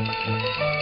Música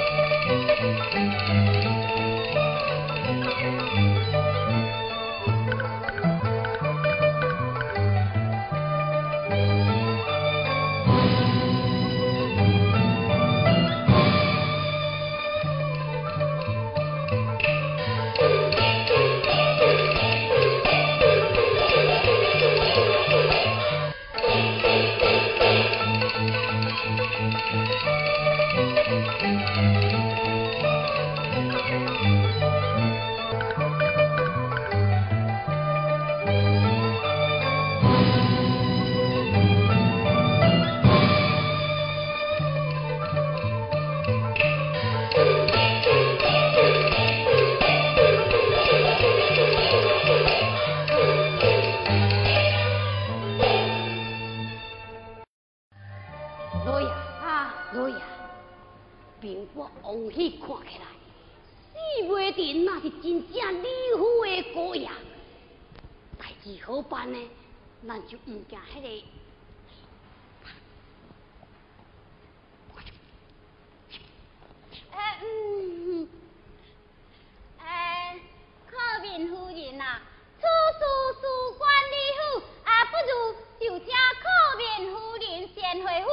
此事事关礼数，啊，不如就请苦命夫人先回复，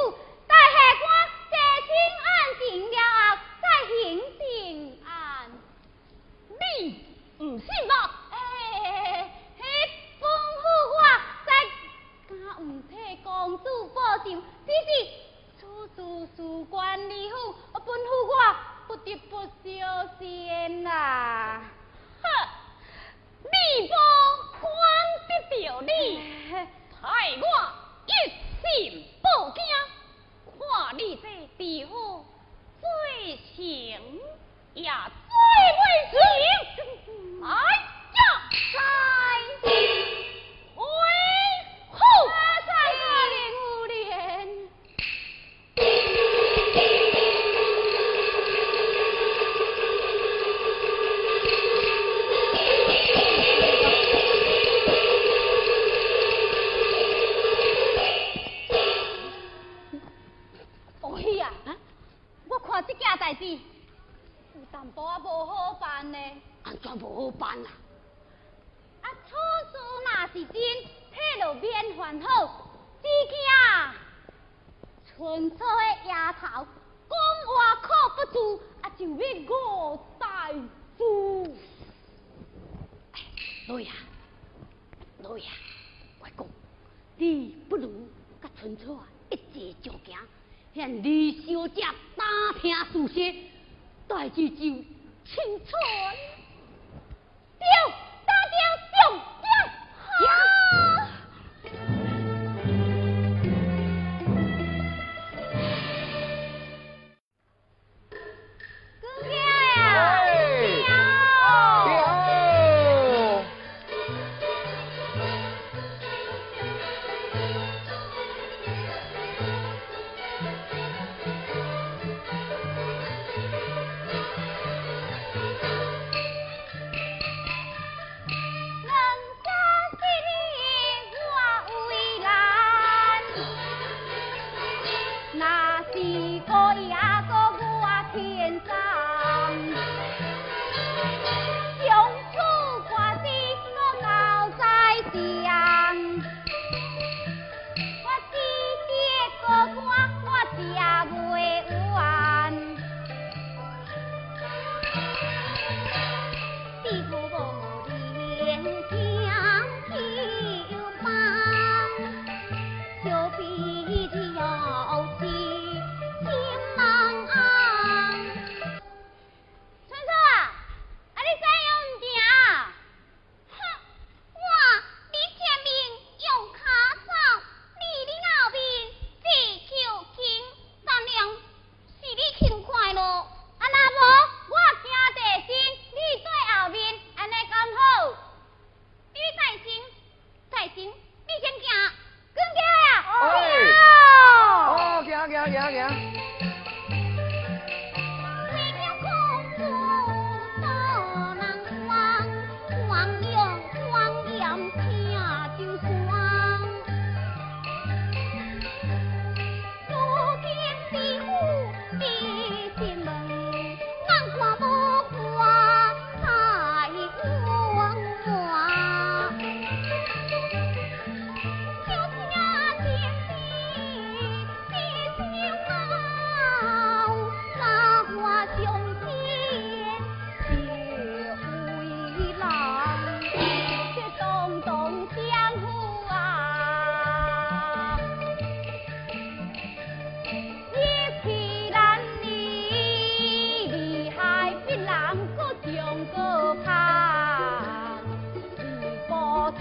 待下官坐听案定了后再行定案。你唔信我？哎，那吩咐我再敢唔替公主报仇？只是此事事关理府，我吩咐我不得不小心啦。地保管不着你，害我一心报警，看你在地保最行呀，最威行，哎呀！来。部啊无好办呢，安全无好办啊？啊，此事呐是真，彼就免烦恼。子惊啊，村长的丫头讲话靠不住，啊就要我代夫。哎，老爷，老爷，我讲，你不如甲村啊一起上行，向李小姐打听事实。代志就清楚，着搭着重点。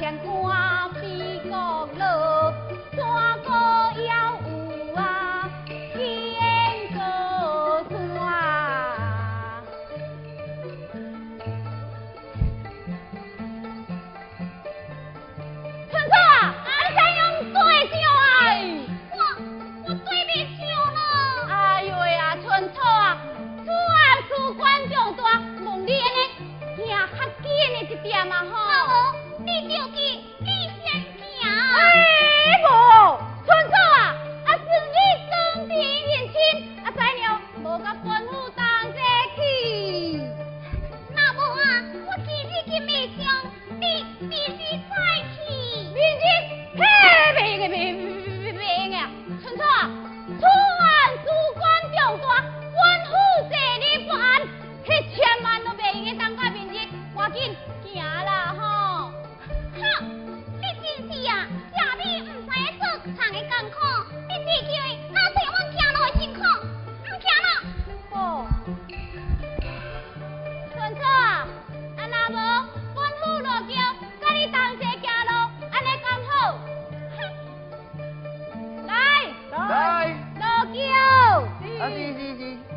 眼光 아지, 지, 지.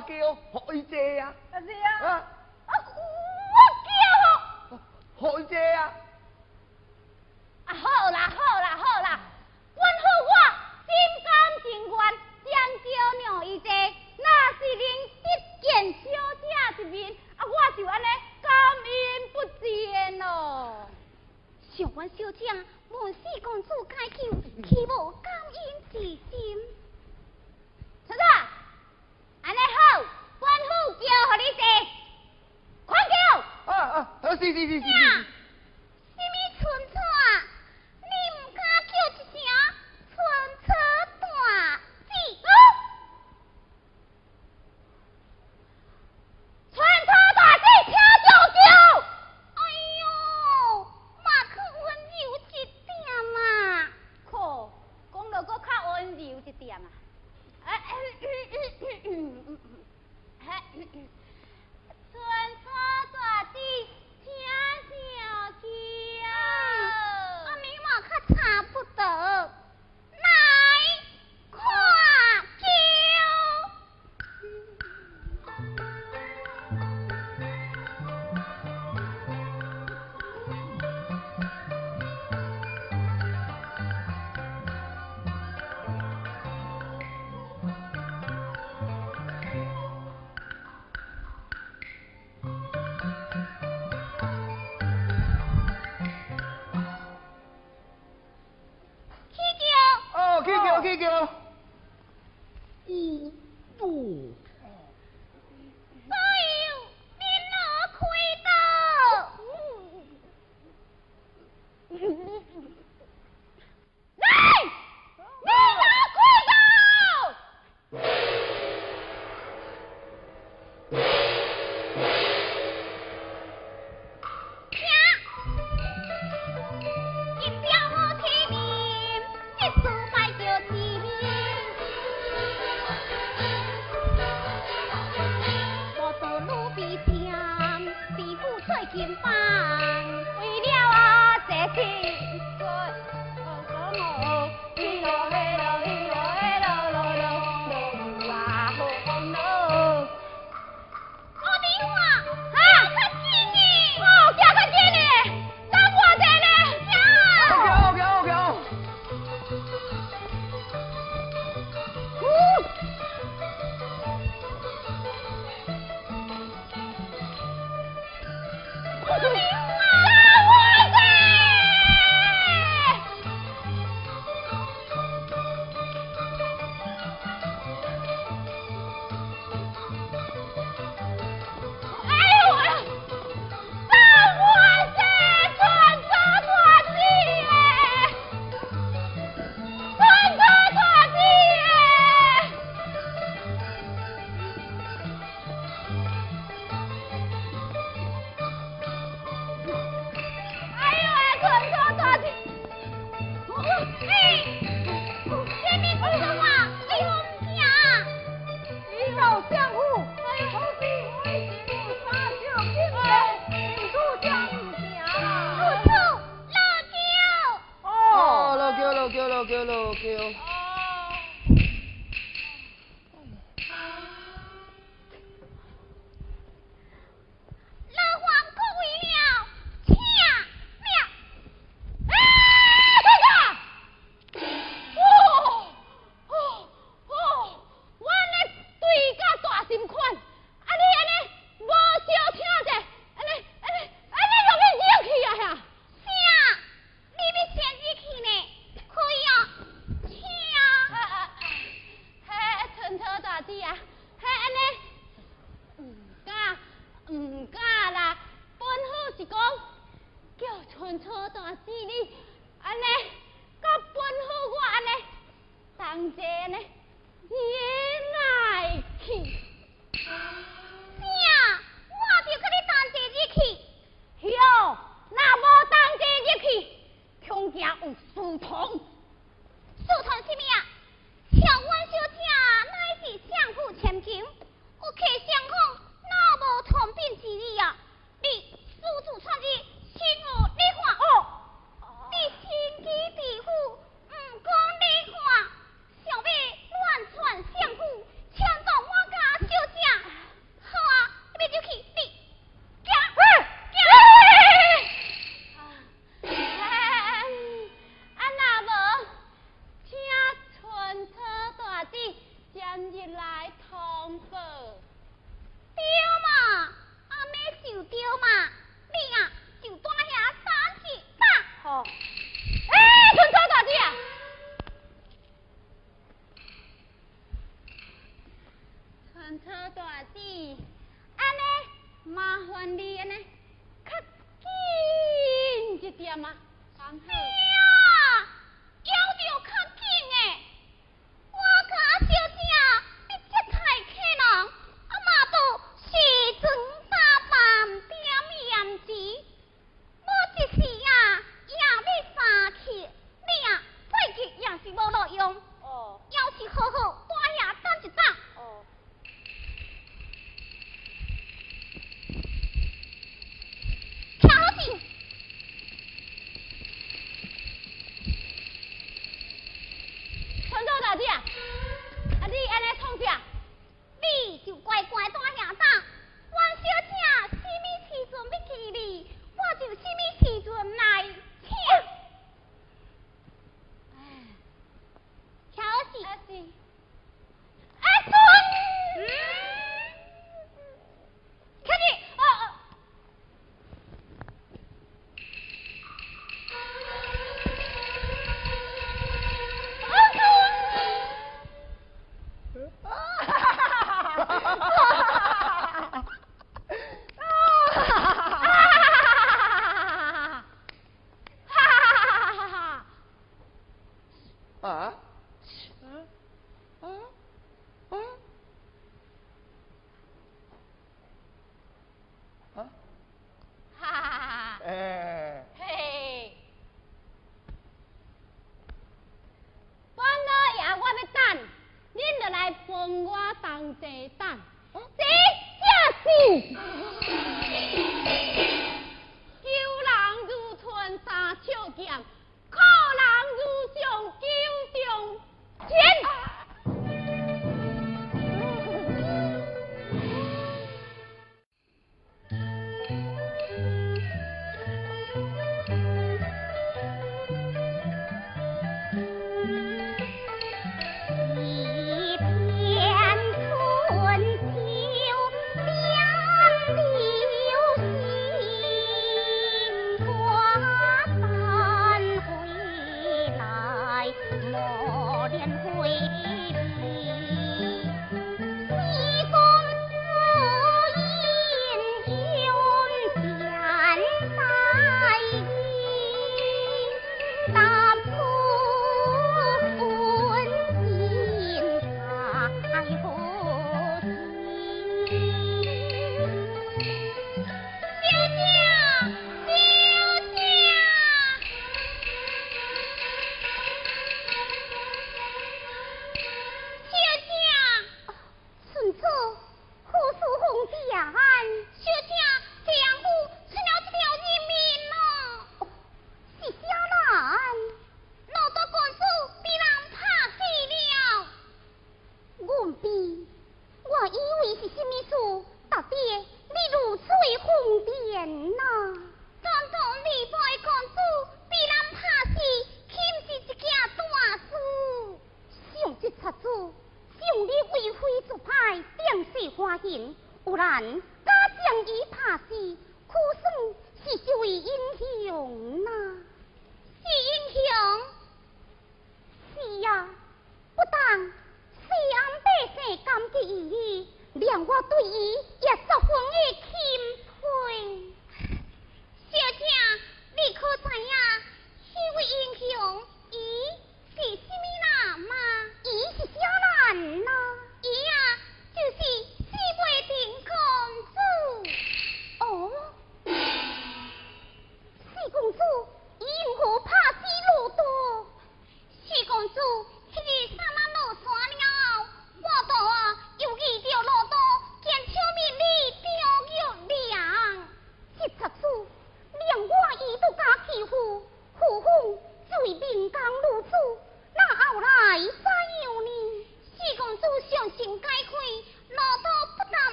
叫，海姐啊！阿姐啊！啊！我叫海姐啊！啊，好啦，好啦，好啦，阮好我心甘情愿将娇娘一姐，那是恁一见小姐一面，啊，我就安尼感恩不见咯。上官小姐，问四公主开求，岂无感恩之心？对对对对 เ大อจอดที่อันนี้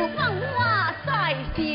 小姐，你你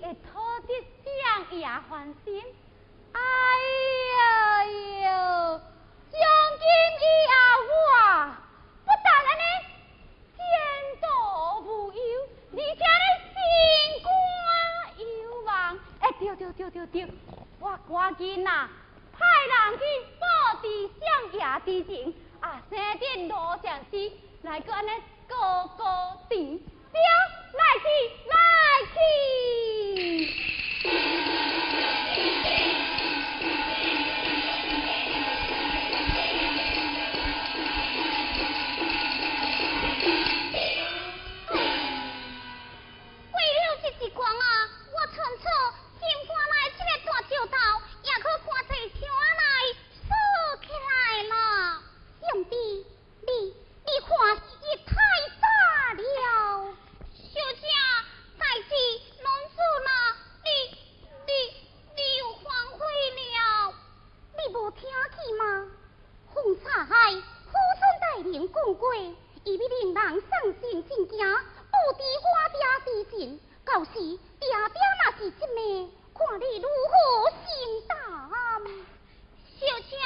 会讨得相爷欢心。哎呀呀，从今以后我不但安尼前途无忧，而且呢心肝有望。哎，对对对对对，我赶紧呐派人去报知相爷之情，啊，生点罗上师来个安尼高高顶，对。来去来去。比令人伤心真惊，不知我爹之前，到时爹爹那是真呢？看你如何心淡。小姐，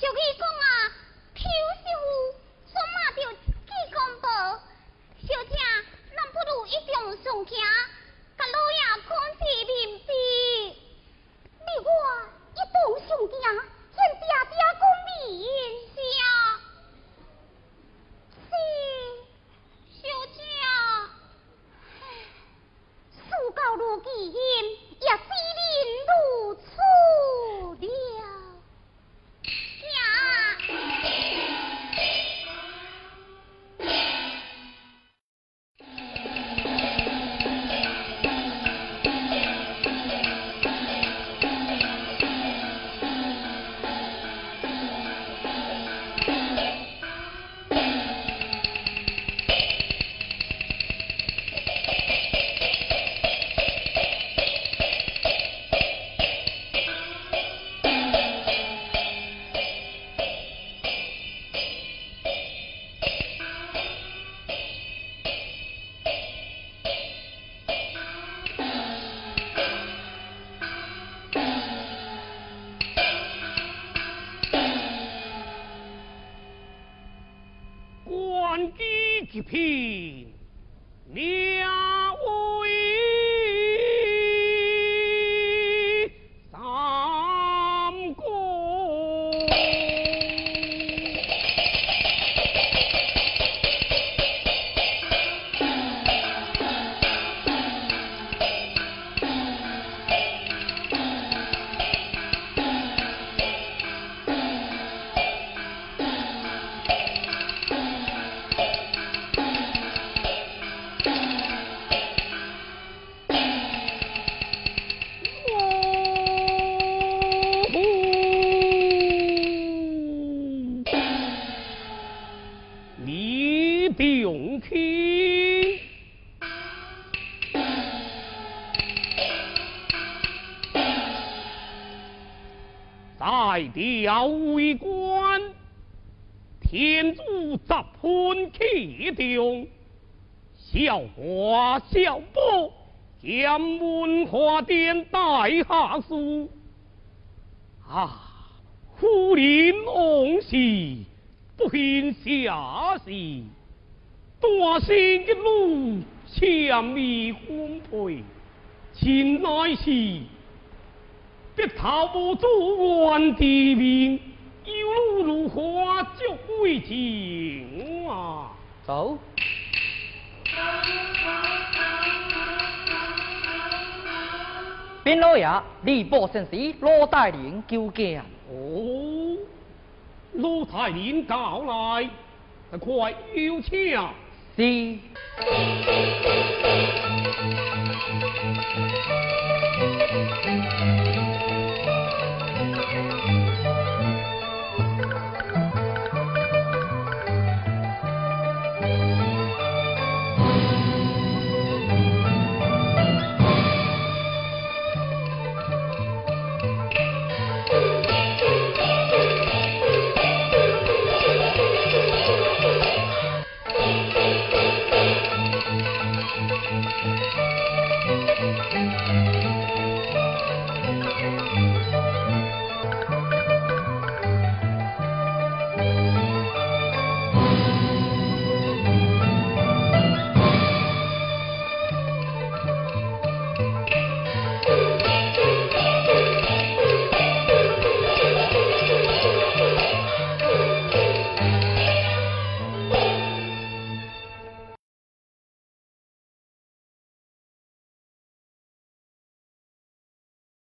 小姨讲啊。下是，大仙一路千里分配，前来时。别逃不住原地面，有路如花足为情啊！走。边老爷，礼部圣使罗大人求见。哦，奴太领告来，快有枪。